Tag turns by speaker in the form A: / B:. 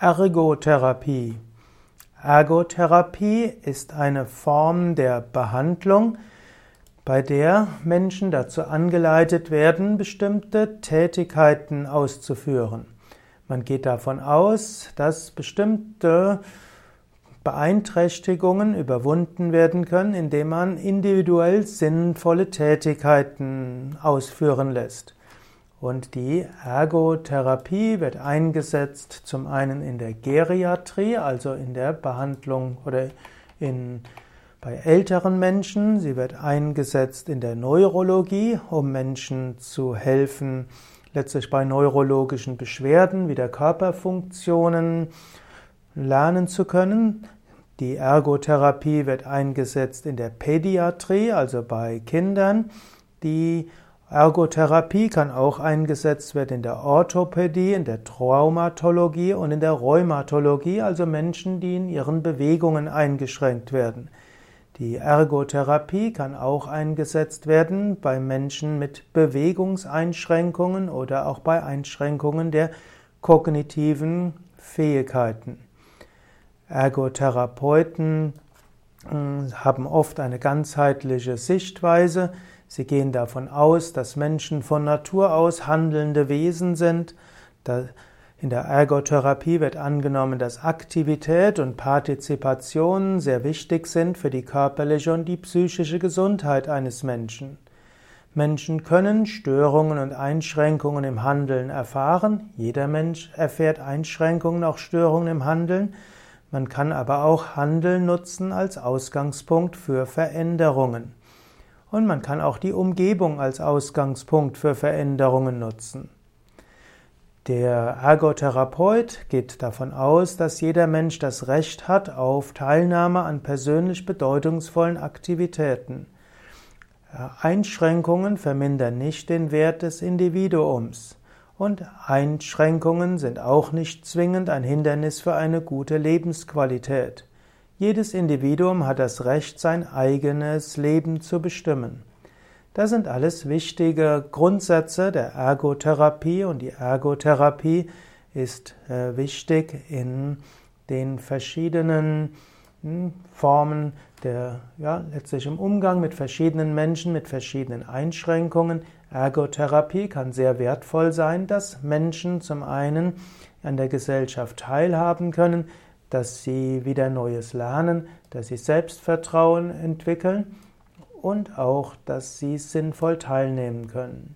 A: Ergotherapie. Ergotherapie ist eine Form der Behandlung, bei der Menschen dazu angeleitet werden, bestimmte Tätigkeiten auszuführen. Man geht davon aus, dass bestimmte Beeinträchtigungen überwunden werden können, indem man individuell sinnvolle Tätigkeiten ausführen lässt. Und die Ergotherapie wird eingesetzt zum einen in der Geriatrie, also in der Behandlung oder in, bei älteren Menschen. Sie wird eingesetzt in der Neurologie, um Menschen zu helfen, letztlich bei neurologischen Beschwerden wieder Körperfunktionen lernen zu können. Die Ergotherapie wird eingesetzt in der Pädiatrie, also bei Kindern, die Ergotherapie kann auch eingesetzt werden in der Orthopädie, in der Traumatologie und in der Rheumatologie, also Menschen, die in ihren Bewegungen eingeschränkt werden. Die Ergotherapie kann auch eingesetzt werden bei Menschen mit Bewegungseinschränkungen oder auch bei Einschränkungen der kognitiven Fähigkeiten. Ergotherapeuten hm, haben oft eine ganzheitliche Sichtweise. Sie gehen davon aus, dass Menschen von Natur aus handelnde Wesen sind. In der Ergotherapie wird angenommen, dass Aktivität und Partizipation sehr wichtig sind für die körperliche und die psychische Gesundheit eines Menschen. Menschen können Störungen und Einschränkungen im Handeln erfahren. Jeder Mensch erfährt Einschränkungen, auch Störungen im Handeln. Man kann aber auch Handeln nutzen als Ausgangspunkt für Veränderungen. Und man kann auch die Umgebung als Ausgangspunkt für Veränderungen nutzen. Der Ergotherapeut geht davon aus, dass jeder Mensch das Recht hat auf Teilnahme an persönlich bedeutungsvollen Aktivitäten. Einschränkungen vermindern nicht den Wert des Individuums. Und Einschränkungen sind auch nicht zwingend ein Hindernis für eine gute Lebensqualität. Jedes Individuum hat das Recht, sein eigenes Leben zu bestimmen. Das sind alles wichtige Grundsätze der Ergotherapie und die Ergotherapie ist äh, wichtig in den verschiedenen hm, Formen der, ja, letztlich im Umgang mit verschiedenen Menschen, mit verschiedenen Einschränkungen. Ergotherapie kann sehr wertvoll sein, dass Menschen zum einen an der Gesellschaft teilhaben können, dass sie wieder Neues lernen, dass sie Selbstvertrauen entwickeln und auch, dass sie sinnvoll teilnehmen können.